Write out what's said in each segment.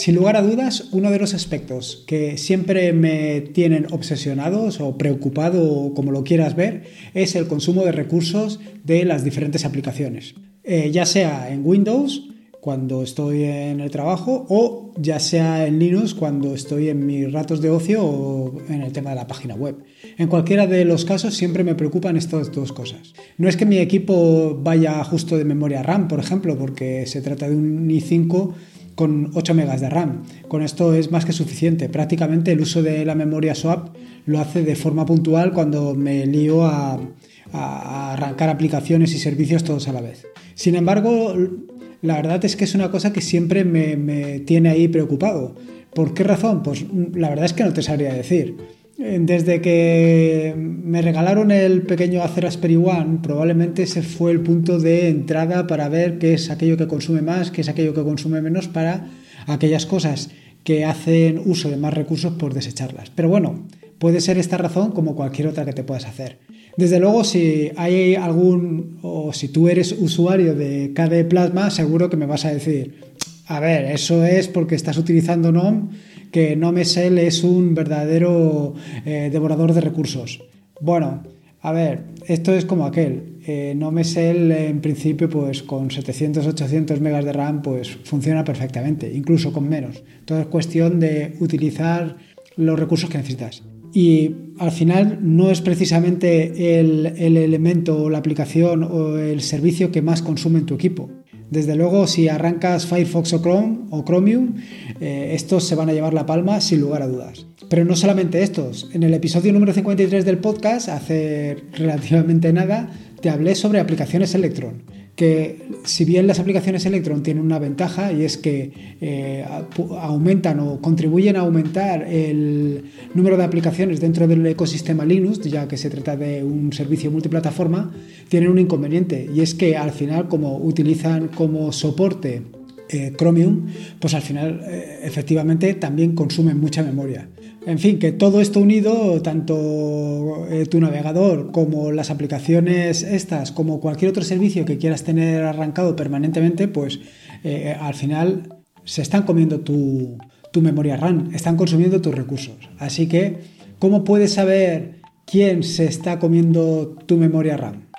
Sin lugar a dudas, uno de los aspectos que siempre me tienen obsesionados o preocupado, como lo quieras ver, es el consumo de recursos de las diferentes aplicaciones. Eh, ya sea en Windows, cuando estoy en el trabajo, o ya sea en Linux, cuando estoy en mis ratos de ocio o en el tema de la página web. En cualquiera de los casos siempre me preocupan estas dos cosas. No es que mi equipo vaya justo de memoria RAM, por ejemplo, porque se trata de un i5 con 8 megas de RAM. Con esto es más que suficiente. Prácticamente el uso de la memoria swap lo hace de forma puntual cuando me lío a, arrancar aplicaciones y servicios todos a la vez. Sin embargo, la verdad es que es una cosa que siempre me, me tiene ahí preocupado. ¿Por qué razón? Pues la verdad es que no te sabría decir. Desde que me regalaron el pequeño Acer Raspberry One, probablemente ese fue el punto de entrada para ver qué es aquello que consume más, qué es aquello que consume menos para aquellas cosas que hacen uso de más recursos por desecharlas. Pero bueno, puede ser esta razón como cualquier otra que te puedas hacer. Desde luego, si hay algún, o si tú eres usuario de KDE Plasma, seguro que me vas a decir, a ver, eso es porque estás utilizando NOM que NoMesel es un verdadero eh, devorador de recursos. Bueno, a ver, esto es como aquel. Eh, NoMesel en principio pues con 700, 800 megas de RAM pues funciona perfectamente, incluso con menos. Todo es cuestión de utilizar los recursos que necesitas. Y al final no es precisamente el, el elemento o la aplicación o el servicio que más consume en tu equipo. Desde luego, si arrancas Firefox o Chrome o Chromium, eh, estos se van a llevar la palma sin lugar a dudas. Pero no solamente estos. En el episodio número 53 del podcast, hace relativamente nada, te hablé sobre aplicaciones Electron que si bien las aplicaciones Electron tienen una ventaja y es que eh, aumentan o contribuyen a aumentar el número de aplicaciones dentro del ecosistema Linux, ya que se trata de un servicio multiplataforma, tienen un inconveniente y es que al final como utilizan como soporte eh, Chromium, pues al final eh, efectivamente también consumen mucha memoria. En fin, que todo esto unido, tanto eh, tu navegador como las aplicaciones estas, como cualquier otro servicio que quieras tener arrancado permanentemente, pues eh, al final se están comiendo tu, tu memoria RAM, están consumiendo tus recursos. Así que, ¿cómo puedes saber quién se está comiendo tu memoria RAM?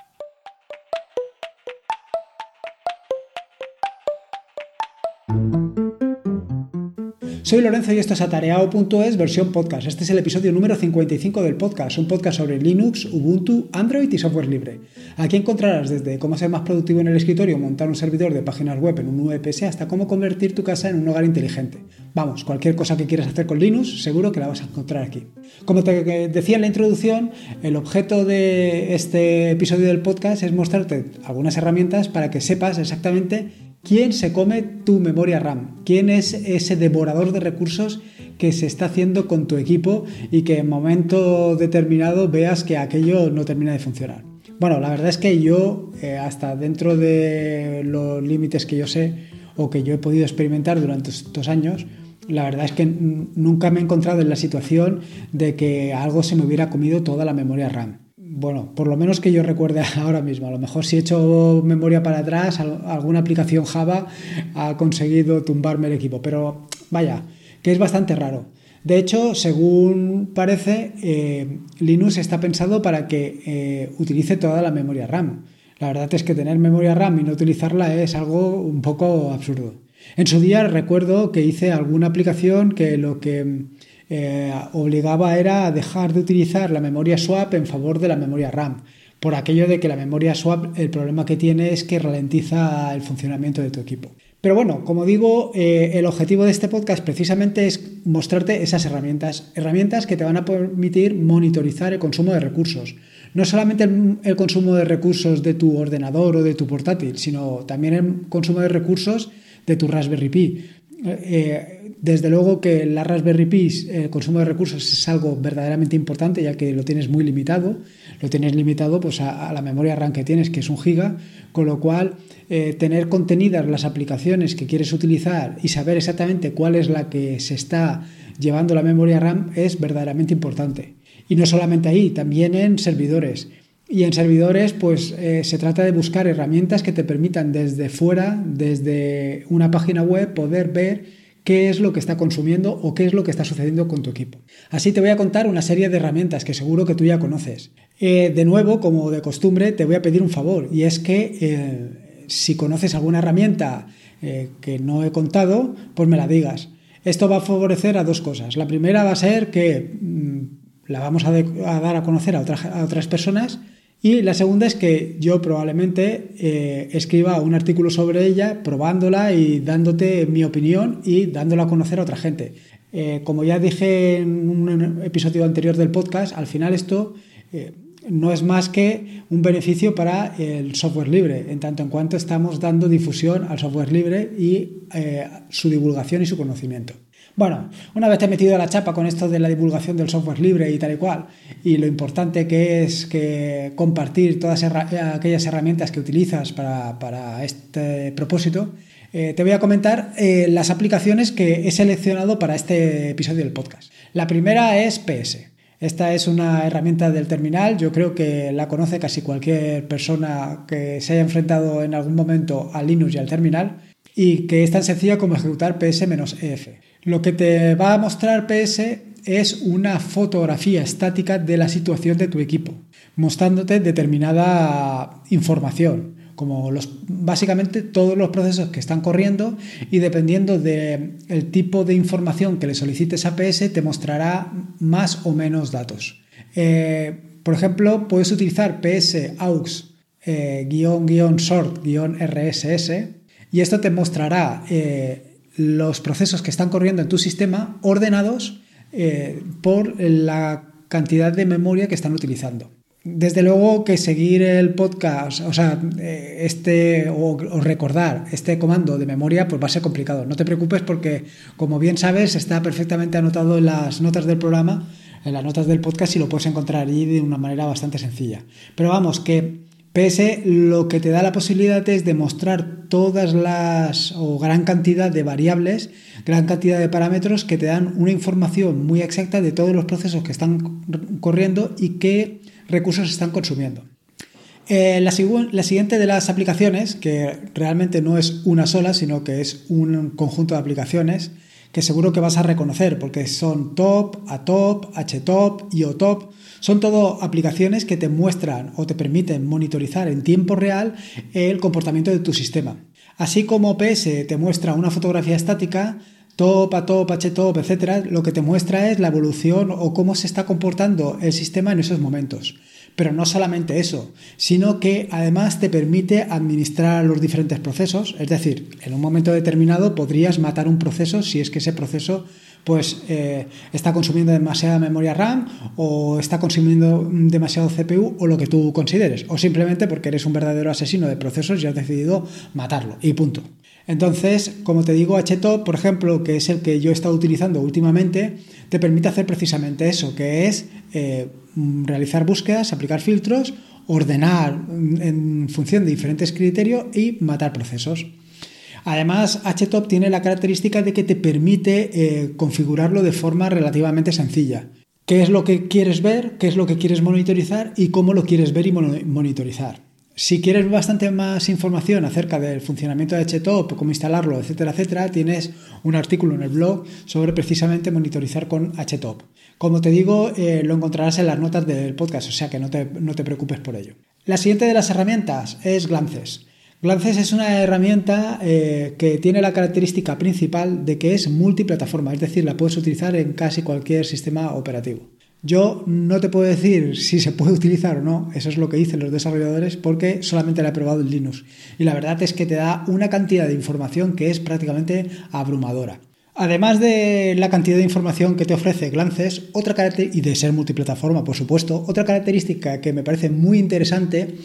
Soy Lorenzo y esto es atareado.es versión podcast. Este es el episodio número 55 del podcast, un podcast sobre Linux, Ubuntu, Android y software libre. Aquí encontrarás desde cómo ser más productivo en el escritorio, montar un servidor de páginas web en un VPS hasta cómo convertir tu casa en un hogar inteligente. Vamos, cualquier cosa que quieras hacer con Linux, seguro que la vas a encontrar aquí. Como te decía en la introducción, el objeto de este episodio del podcast es mostrarte algunas herramientas para que sepas exactamente ¿Quién se come tu memoria RAM? ¿Quién es ese devorador de recursos que se está haciendo con tu equipo y que en momento determinado veas que aquello no termina de funcionar? Bueno, la verdad es que yo, eh, hasta dentro de los límites que yo sé o que yo he podido experimentar durante estos años, la verdad es que nunca me he encontrado en la situación de que algo se me hubiera comido toda la memoria RAM bueno, por lo menos que yo recuerde ahora mismo. A lo mejor si he hecho memoria para atrás, alguna aplicación Java ha conseguido tumbarme el equipo. Pero vaya, que es bastante raro. De hecho, según parece, eh, Linux está pensado para que eh, utilice toda la memoria RAM. La verdad es que tener memoria RAM y no utilizarla es algo un poco absurdo. En su día recuerdo que hice alguna aplicación que lo que eh, obligaba era a dejar de utilizar la memoria swap en favor de la memoria RAM. Por aquello de que la memoria swap, el problema que tiene es que ralentiza el funcionamiento de tu equipo. Pero bueno, como digo, eh, el objetivo de este podcast precisamente es mostrarte esas herramientas, herramientas que te van a permitir monitorizar el consumo de recursos. No solamente el, consumo de recursos de tu ordenador o de tu portátil, sino también el consumo de recursos de tu Raspberry Pi. Eh, desde luego que la Raspberry Pi, el consumo de recursos es algo verdaderamente importante, ya que lo tienes muy limitado. Lo tienes limitado pues, a, la memoria RAM que tienes, que es un giga, con lo cual eh, tener contenidas las aplicaciones que quieres utilizar y saber exactamente cuál es la que se está llevando la memoria RAM es verdaderamente importante. Y no solamente ahí, también en servidores. Y en servidores, pues eh, se trata de buscar herramientas que te permitan desde fuera, desde una página web, poder ver qué es lo que está consumiendo o qué es lo que está sucediendo con tu equipo. Así te voy a contar una serie de herramientas que seguro que tú ya conoces. Eh, de nuevo, como de costumbre, te voy a pedir un favor y es que eh, si conoces alguna herramienta que no he contado, pues me la digas. Esto va a favorecer a dos cosas. La primera va a ser que mm, la vamos a, dar a conocer a, a otras personas y la segunda es que yo probablemente eh, escriba un artículo sobre ella, probándola y dándote mi opinión y dándola a conocer a otra gente. Eh, como ya dije en un episodio anterior del podcast, al final esto eh, no es más que un beneficio para el software libre, en tanto en cuanto estamos dando difusión al software libre y su divulgación y su conocimiento. Bueno, una vez te he metido la chapa con esto de la divulgación del software libre y tal y cual, y lo importante que es que compartir todas aquellas herramientas que utilizas para, este propósito, eh, te voy a comentar eh, las aplicaciones que he seleccionado para este episodio del podcast. La primera es PS. Esta es una herramienta del terminal, yo creo que la conoce casi cualquier persona que se haya enfrentado en algún momento a Linux y al terminal, y que es tan sencilla como ejecutar ps-ef. Lo que te va a mostrar PS es una fotografía estática de la situación de tu equipo, mostrándote determinada información, como los, básicamente todos los procesos que están corriendo y dependiendo del tipo de información que le solicites a PS te mostrará más o menos datos. Eh, por ejemplo, puedes utilizar PS aux eh, sort RSS y esto te mostrará eh, los procesos que están corriendo en tu sistema ordenados eh, por la cantidad de memoria que están utilizando. Desde luego que seguir el podcast, o sea, eh, este o, recordar este comando de memoria, pues va a ser complicado. No te preocupes porque, como bien sabes, está perfectamente anotado en las notas del programa, en las notas del podcast y lo puedes encontrar allí de una manera bastante sencilla. Pero vamos, que PS lo que te da la posibilidad es demostrar todas las o gran cantidad de variables, gran cantidad de parámetros que te dan una información muy exacta de todos los procesos que están corriendo y qué recursos están consumiendo. Eh, la, siguiente de las aplicaciones, que realmente no es una sola, sino que es un conjunto de aplicaciones que seguro que vas a reconocer porque son Top, ATOP, HTOP, IOTOP son todo aplicaciones que te muestran o te permiten monitorizar en tiempo real el comportamiento de tu sistema. Así como PS te muestra una fotografía estática, top, a top, htop, etcétera, lo que te muestra es la evolución o cómo se está comportando el sistema en esos momentos. Pero no solamente eso, sino que además te permite administrar los diferentes procesos, es decir, en un momento determinado podrías matar un proceso si es que ese proceso pues eh, está consumiendo demasiada memoria RAM o está consumiendo demasiado CPU o lo que tú consideres, o simplemente porque eres un verdadero asesino de procesos y has decidido matarlo. Y punto. Entonces, como te digo, HTOP, por ejemplo, que es el que yo he estado utilizando últimamente, te permite hacer precisamente eso, que es eh, realizar búsquedas, aplicar filtros, ordenar en función de diferentes criterios y matar procesos. Además, HTOP tiene la característica de que te permite eh, configurarlo de forma relativamente sencilla. ¿Qué es lo que quieres ver? ¿Qué es lo que quieres monitorizar? ¿Y cómo lo quieres ver y monitorizar? Si quieres bastante más información acerca del funcionamiento de HTOP, cómo instalarlo, etcétera, etcétera, tienes un artículo en el blog sobre precisamente monitorizar con HTOP. Como te digo, eh, lo encontrarás en las notas del podcast, o sea que no te, no te preocupes por ello. La siguiente de las herramientas es Glances. Glances es una herramienta eh, que tiene la característica principal de que es multiplataforma, es decir, la puedes utilizar en casi cualquier sistema operativo. Yo no te puedo decir si se puede utilizar o no, eso es lo que dicen los desarrolladores, porque solamente la he probado en Linux. Y la verdad es que te da una cantidad de información que es prácticamente abrumadora. Además de la cantidad de información que te ofrece Glances, otra y de ser multiplataforma, por supuesto, otra característica que me parece muy interesante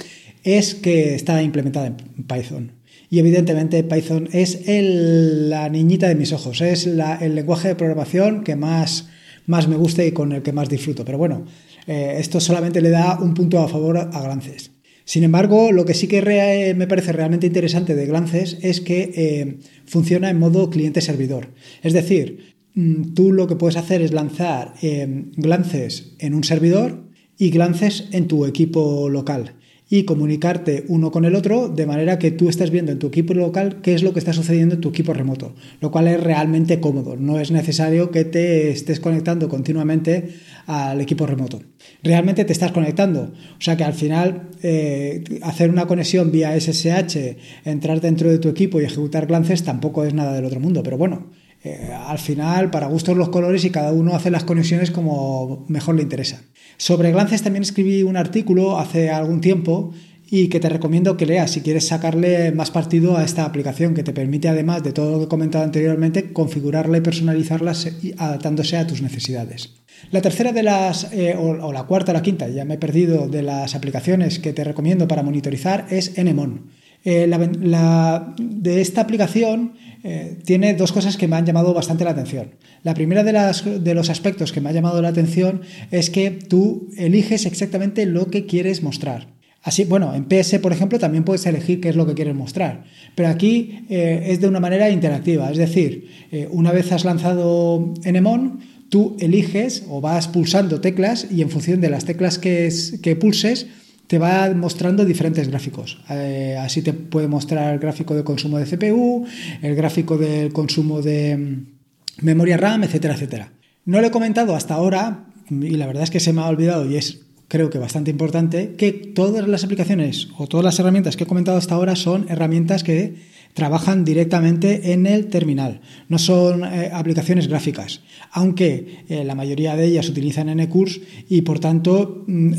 es que está implementada en Python. Y evidentemente Python es la niñita de mis ojos, es el lenguaje de programación que más, más me gusta y con el que más disfruto. Pero bueno, eh, esto solamente le da un punto a favor a Glances. Sin embargo, lo que sí que me parece realmente interesante de Glances es que eh, funciona en modo cliente-servidor. Es decir, mm, tú lo que puedes hacer es lanzar eh, Glances en un servidor y Glances en tu equipo local y comunicarte uno con el otro de manera que tú estés viendo en tu equipo local qué es lo que está sucediendo en tu equipo remoto, lo cual es realmente cómodo. No es necesario que te estés conectando continuamente al equipo remoto. Realmente te estás conectando. O sea que al final eh, hacer una conexión vía SSH, entrar dentro de tu equipo y ejecutar glances tampoco es nada del otro mundo. Pero bueno, eh, al final para gustos los colores y cada uno hace las conexiones como mejor le interesa. Sobre glances también escribí un artículo hace algún tiempo y que te recomiendo que leas si quieres sacarle más partido a esta aplicación que te permite además de todo lo que he comentado anteriormente configurarla y personalizarla adaptándose a tus necesidades. La tercera de las, eh, o, la cuarta o la quinta, ya me he perdido, de las aplicaciones que te recomiendo para monitorizar es Enemon. Eh, la, de esta aplicación eh, tiene dos cosas que me han llamado bastante la atención. La primera de, los aspectos que me ha llamado la atención es que tú eliges exactamente lo que quieres mostrar. Así, bueno, en PS, por ejemplo, también puedes elegir qué es lo que quieres mostrar, pero aquí es de una manera interactiva, es decir, una vez has lanzado Enemon, tú eliges o vas pulsando teclas y en función de las teclas que, que pulses, te va mostrando diferentes gráficos. Eh, así te puede mostrar el gráfico de consumo de CPU, el gráfico del consumo de mm, memoria RAM, etcétera, etcétera. No lo he comentado hasta ahora y la verdad es que se me ha olvidado y es creo que bastante importante que todas las aplicaciones o todas las herramientas que he comentado hasta ahora son herramientas que trabajan directamente en el terminal, no son eh, aplicaciones gráficas, aunque eh, la mayoría de ellas utilizan NCourse y por tanto mm,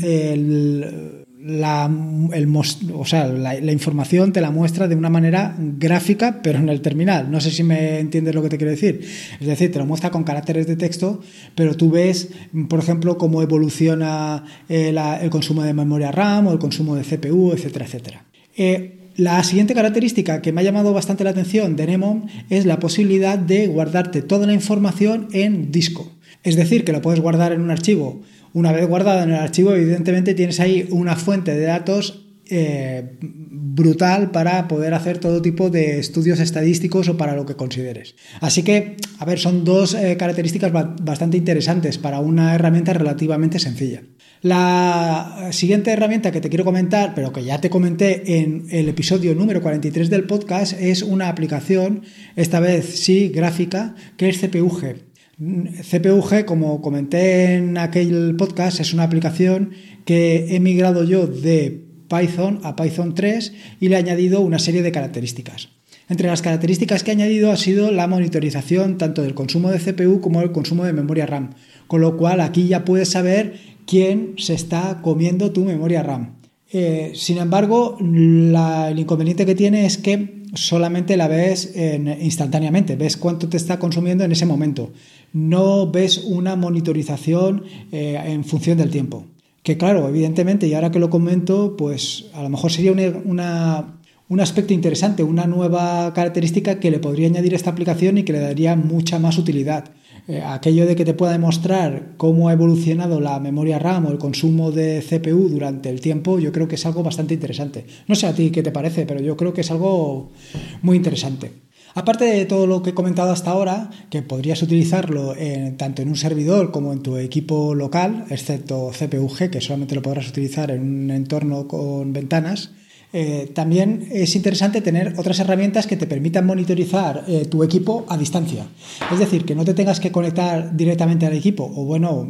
la, o sea, la, información te la muestra de una manera gráfica, pero en el terminal. No sé si me entiendes lo que te quiero decir. Es decir, te lo muestra con caracteres de texto, pero tú ves, por ejemplo, cómo evoluciona eh, el consumo de memoria RAM o el consumo de CPU, etcétera, etcétera. La siguiente característica que me ha llamado bastante la atención de Nemon es la posibilidad de guardarte toda la información en disco. Es decir, que lo puedes guardar en un archivo. Una vez guardado en el archivo, evidentemente tienes ahí una fuente de datos eh, brutal para poder hacer todo tipo de estudios estadísticos o para lo que consideres. Así que, a ver, son dos eh, características bastante interesantes para una herramienta relativamente sencilla. La siguiente herramienta que te quiero comentar, pero que ya te comenté en el episodio número 43 del podcast, es una aplicación, esta vez sí, gráfica, que es CPUG. CPUG, como comenté en aquel podcast, es una aplicación que he migrado yo de Python a Python 3 y le he añadido una serie de características. Entre las características que he añadido ha sido la monitorización tanto del consumo de CPU como del consumo de memoria RAM, con lo cual aquí ya puedes saber quién se está comiendo tu memoria RAM. Eh, sin embargo, el inconveniente que tiene es que solamente la ves instantáneamente, ves cuánto te está consumiendo en ese momento. No ves una monitorización eh, en función del tiempo. Que claro, evidentemente, y ahora que lo comento, pues a lo mejor sería un aspecto interesante, una nueva característica que le podría añadir a esta aplicación y que le daría mucha más utilidad. Eh, aquello de que te pueda demostrar cómo ha evolucionado la memoria RAM o el consumo de CPU durante el tiempo, yo creo que es algo bastante interesante. No sé a ti qué te parece, pero yo creo que es algo muy interesante. Aparte de todo lo que he comentado hasta ahora, que podrías utilizarlo tanto en un servidor como en tu equipo local, excepto CPUG, que solamente lo podrás utilizar en un entorno con ventanas, eh, también es interesante tener otras herramientas que te permitan monitorizar eh, tu equipo a distancia. Es decir, que no te tengas que conectar directamente al equipo, o bueno,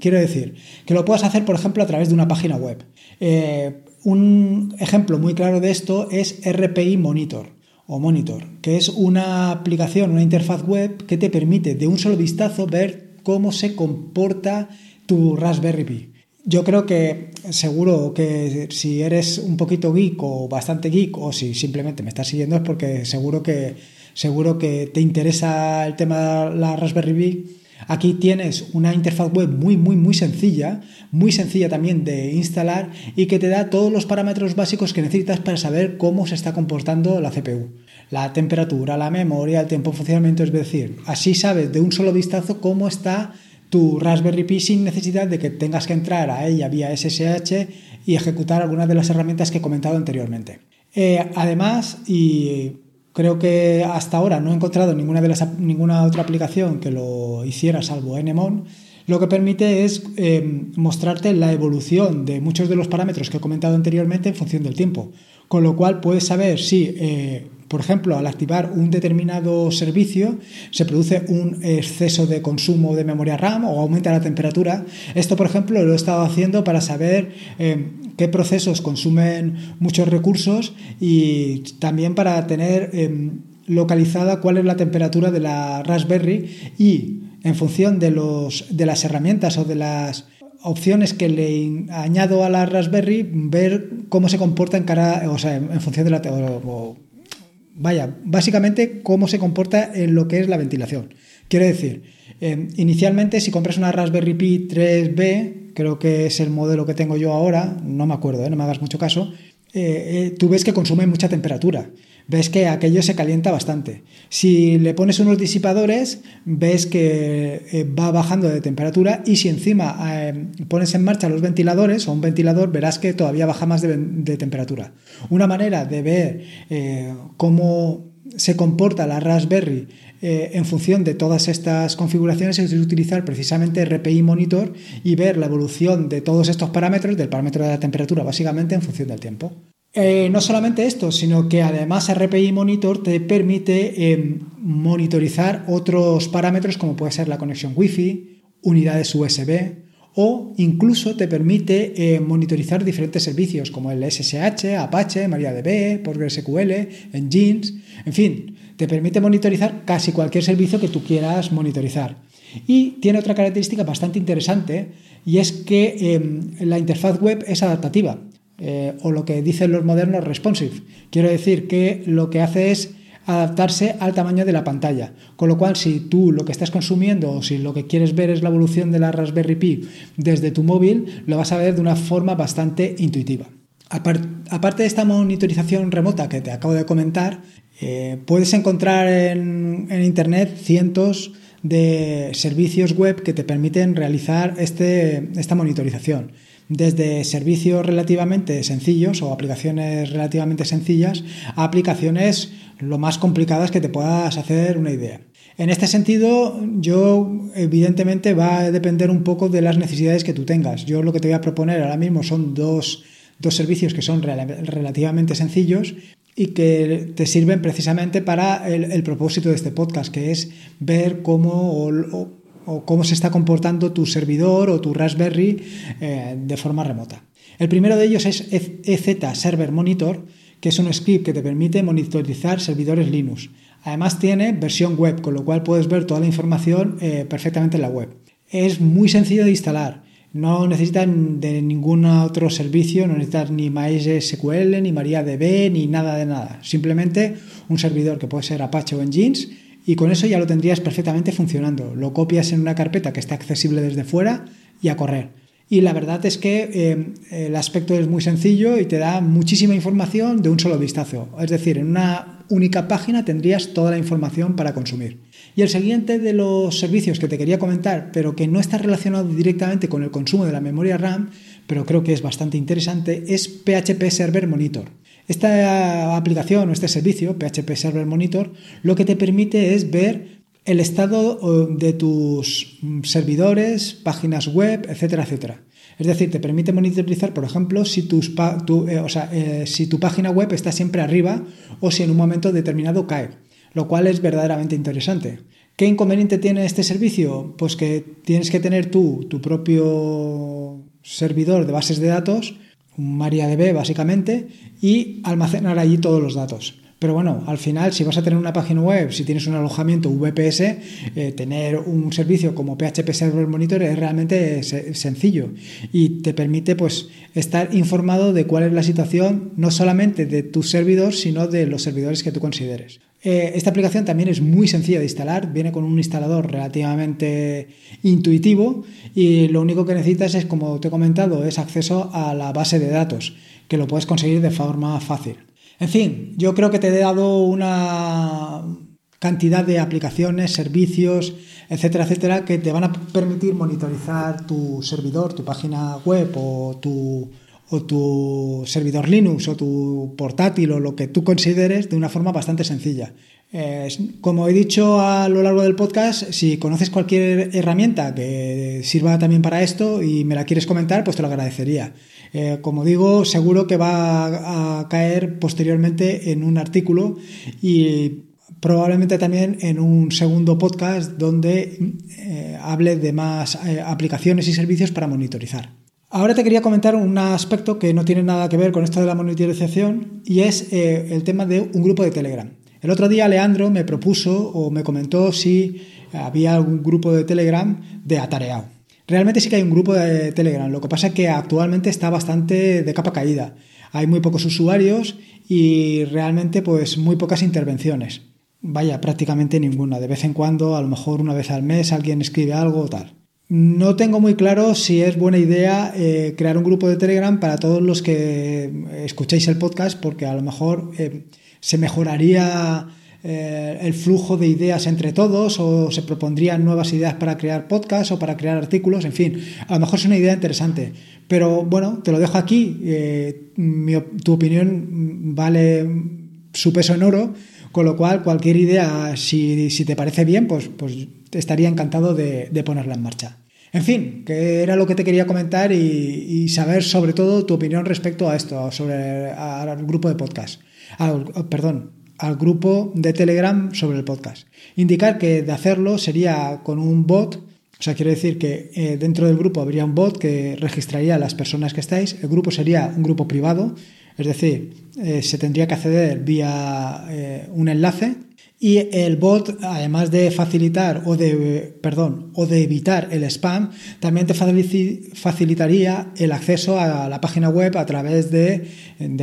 quiero decir, que lo puedas hacer, por ejemplo, a través de una página web. Eh, un ejemplo muy claro de esto es RPI Monitor o Monitor, que es una aplicación, una interfaz web que te permite de un solo vistazo ver cómo se comporta tu Raspberry Pi. Yo creo que seguro que si eres un poquito geek o bastante geek o si simplemente me estás siguiendo es porque seguro que seguro que te interesa el tema de la Raspberry Pi. Aquí tienes una interfaz web muy muy muy sencilla, muy sencilla también de instalar y que te da todos los parámetros básicos que necesitas para saber cómo se está comportando la CPU la temperatura, la memoria, el tiempo de funcionamiento, es decir, así sabes de un solo vistazo cómo está tu Raspberry Pi sin necesidad de que tengas que entrar a ella vía SSH y ejecutar algunas de las herramientas que he comentado anteriormente. Eh, además, y creo que hasta ahora no he encontrado ninguna, de las, ninguna otra aplicación que lo hiciera salvo Enemon, lo que permite es eh, mostrarte la evolución de muchos de los parámetros que he comentado anteriormente en función del tiempo. Con lo cual puedes saber si, eh, por ejemplo, al activar un determinado servicio se produce un exceso de consumo de memoria RAM o aumenta la temperatura. Esto, por ejemplo, lo he estado haciendo para saber eh, qué procesos consumen muchos recursos y también para tener localizada cuál es la temperatura de la Raspberry y en función de, los, de las herramientas o de las opciones que le añado a la Raspberry, ver cómo se comporta en cara, o sea, en, función de la... vaya, básicamente cómo se comporta en lo que es la ventilación. Quiero decir, eh, inicialmente si compras una Raspberry Pi 3B, creo que es el modelo que tengo yo ahora, no me acuerdo, eh, no me hagas mucho caso, eh, tú ves que consume mucha temperatura ves que aquello se calienta bastante. Si le pones unos disipadores, ves que eh, va bajando de temperatura y si encima eh, pones en marcha los ventiladores o un ventilador, verás que todavía baja más de, temperatura. Una manera de ver eh, cómo se comporta la Raspberry en función de todas estas configuraciones es utilizar precisamente RPI Monitor y ver la evolución de todos estos parámetros, del parámetro de la temperatura básicamente en función del tiempo. Eh, no solamente esto, sino que además RPI Monitor te permite eh, monitorizar otros parámetros como puede ser la conexión Wi-Fi, unidades USB o incluso te permite eh, monitorizar diferentes servicios como el SSH, Apache, MariaDB, PostgreSQL, Nginx, en fin, te permite monitorizar casi cualquier servicio que tú quieras monitorizar. Y tiene otra característica bastante interesante y es que la interfaz web es adaptativa. Eh, o lo que dicen los modernos responsive. Quiero decir que lo que hace es adaptarse al tamaño de la pantalla. Con lo cual, si tú lo que estás consumiendo o si lo que quieres ver es la evolución de la Raspberry Pi desde tu móvil, lo vas a ver de una forma bastante intuitiva. Aparte de esta monitorización remota que te acabo de comentar, eh, puedes encontrar en, Internet cientos de servicios web que te permiten realizar este, esta monitorización desde servicios relativamente sencillos o aplicaciones relativamente sencillas a aplicaciones lo más complicadas que te puedas hacer una idea. En este sentido, yo evidentemente va a depender un poco de las necesidades que tú tengas. Yo lo que te voy a proponer ahora mismo son dos, servicios que son relativamente sencillos y que te sirven precisamente para el, propósito de este podcast, que es ver cómo cómo se está comportando tu servidor o tu Raspberry eh, de forma remota. El primero de ellos es EZ Server Monitor, que es un script que te permite monitorizar servidores Linux. Además tiene versión web, con lo cual puedes ver toda la información eh, perfectamente en la web. Es muy sencillo de instalar. No necesitas de ningún otro servicio, no necesitas ni MySQL, ni MariaDB, ni nada de nada. Simplemente un servidor que puede ser Apache o Nginx y con eso ya lo tendrías perfectamente funcionando. Lo copias en una carpeta que está accesible desde fuera y a correr. Y la verdad es que eh, el aspecto es muy sencillo y te da muchísima información de un solo vistazo. Es decir, en una única página tendrías toda la información para consumir. Y el siguiente de los servicios que te quería comentar, pero que no está relacionado directamente con el consumo de la memoria RAM, pero creo que es bastante interesante, es PHP Server Monitor. Esta aplicación o este servicio, PHP Server Monitor, lo que te permite es ver el estado de tus servidores, páginas web, etcétera, etcétera. Es decir, te permite monitorizar, por ejemplo, si, tu, eh, eh, si tu página web está siempre arriba o si en un momento determinado cae, lo cual es verdaderamente interesante. ¿Qué inconveniente tiene este servicio? Pues que tienes que tener tú tu propio servidor de bases de datos un MariaDB básicamente, y almacenar allí todos los datos. Pero bueno, al final, si vas a tener una página web, si tienes un alojamiento VPS, eh, tener un servicio como PHP Server Monitor es realmente sencillo y te permite pues, estar informado de cuál es la situación, no solamente de tu servidor, sino de los servidores que tú consideres. Eh, esta aplicación también es muy sencilla de instalar, viene con un instalador relativamente intuitivo y lo único que necesitas es, como te he comentado, es acceso a la base de datos, que lo puedes conseguir de forma fácil. En fin, yo creo que te he dado una cantidad de aplicaciones, servicios, etcétera, etcétera, que te van a permitir monitorizar tu servidor, tu página web o tu o tu servidor Linux o tu portátil o lo que tú consideres de una forma bastante sencilla. como he dicho a lo largo del podcast, si conoces cualquier herramienta que sirva también para esto y me la quieres comentar, pues te lo agradecería. Eh, como digo, seguro que va a caer posteriormente en un artículo y probablemente también en un segundo podcast donde eh, hable de más eh, aplicaciones y servicios para monitorizar. Ahora te quería comentar un aspecto que no tiene nada que ver con esto de la monitorización y es el tema de un grupo de Telegram. El otro día Leandro me propuso o me comentó si había algún grupo de Telegram de atareado. Realmente sí que hay un grupo de Telegram, lo que pasa es que actualmente está bastante de capa caída. Hay muy pocos usuarios y realmente pues muy pocas intervenciones. Vaya, prácticamente ninguna. De vez en cuando, a lo mejor una vez al mes, alguien escribe algo o tal. No tengo muy claro si es buena idea eh, crear un grupo de Telegram para todos los que escucháis el podcast, porque a lo mejor eh, se mejoraría eh, el flujo de ideas entre todos o se propondrían nuevas ideas para crear podcasts o para crear artículos, en fin, a lo mejor es una idea interesante. Pero bueno, te lo dejo aquí, tu opinión vale su peso en oro, con lo cual cualquier idea, si, te parece bien, pues, pues estaría encantado de, ponerla en marcha. En fin, que era lo que te quería comentar y, saber sobre todo tu opinión respecto a esto, sobre al grupo de podcast. perdón, al grupo de Telegram sobre el podcast. Indicar que de hacerlo sería con un bot, o sea, quiere decir que eh, dentro del grupo habría un bot que registraría a las personas que estáis. El grupo sería un grupo privado, es decir, eh, se tendría que acceder vía eh, un enlace y el bot, además de facilitar o de, perdón, o de evitar el spam, también te facilitaría el acceso a la página web a través de,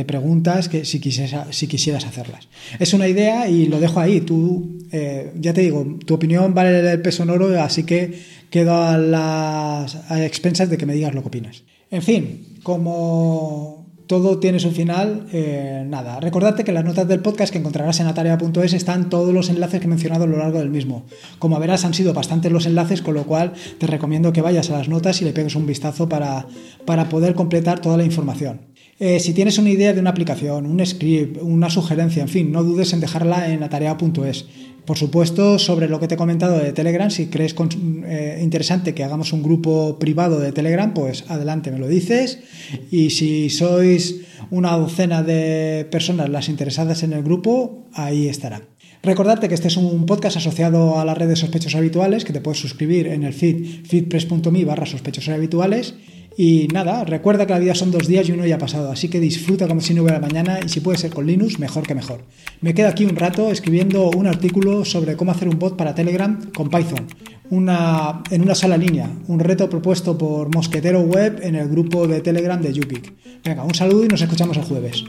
preguntas que si quisieras, si quisieras hacerlas. Es una idea y lo dejo ahí. Tú, eh, ya te digo, tu opinión vale el peso en oro, así que quedo a las a expensas de que me digas lo que opinas. En fin, como todo tiene su final. Eh, nada, recordarte que las notas del podcast que encontrarás en atarea.es están todos los enlaces que he mencionado a lo largo del mismo. Como verás, han sido bastantes los enlaces, con lo cual te recomiendo que vayas a las notas y le pegues un vistazo para, para poder completar toda la información. Eh, si tienes una idea de una aplicación, un script, una sugerencia, en fin, no dudes en dejarla en atarea.es. Por supuesto, sobre lo que te he comentado de Telegram, si crees eh, interesante que hagamos un grupo privado de Telegram, pues adelante, me lo dices. Y si sois una docena de personas las interesadas en el grupo, ahí estará. Recordarte que este es un podcast asociado a la red de sospechosos habituales, que te puedes suscribir en el feed feedpress.me barra habituales y nada, recuerda que la vida son dos días y uno ya ha pasado, así que disfruta como si no hubiera mañana y si puede ser con Linux, mejor que mejor. Me quedo aquí un rato escribiendo un artículo sobre cómo hacer un bot para Telegram con Python, una, en una sola línea, un reto propuesto por Mosquetero Web en el grupo de Telegram de Yupik. Venga, un saludo y nos escuchamos el jueves.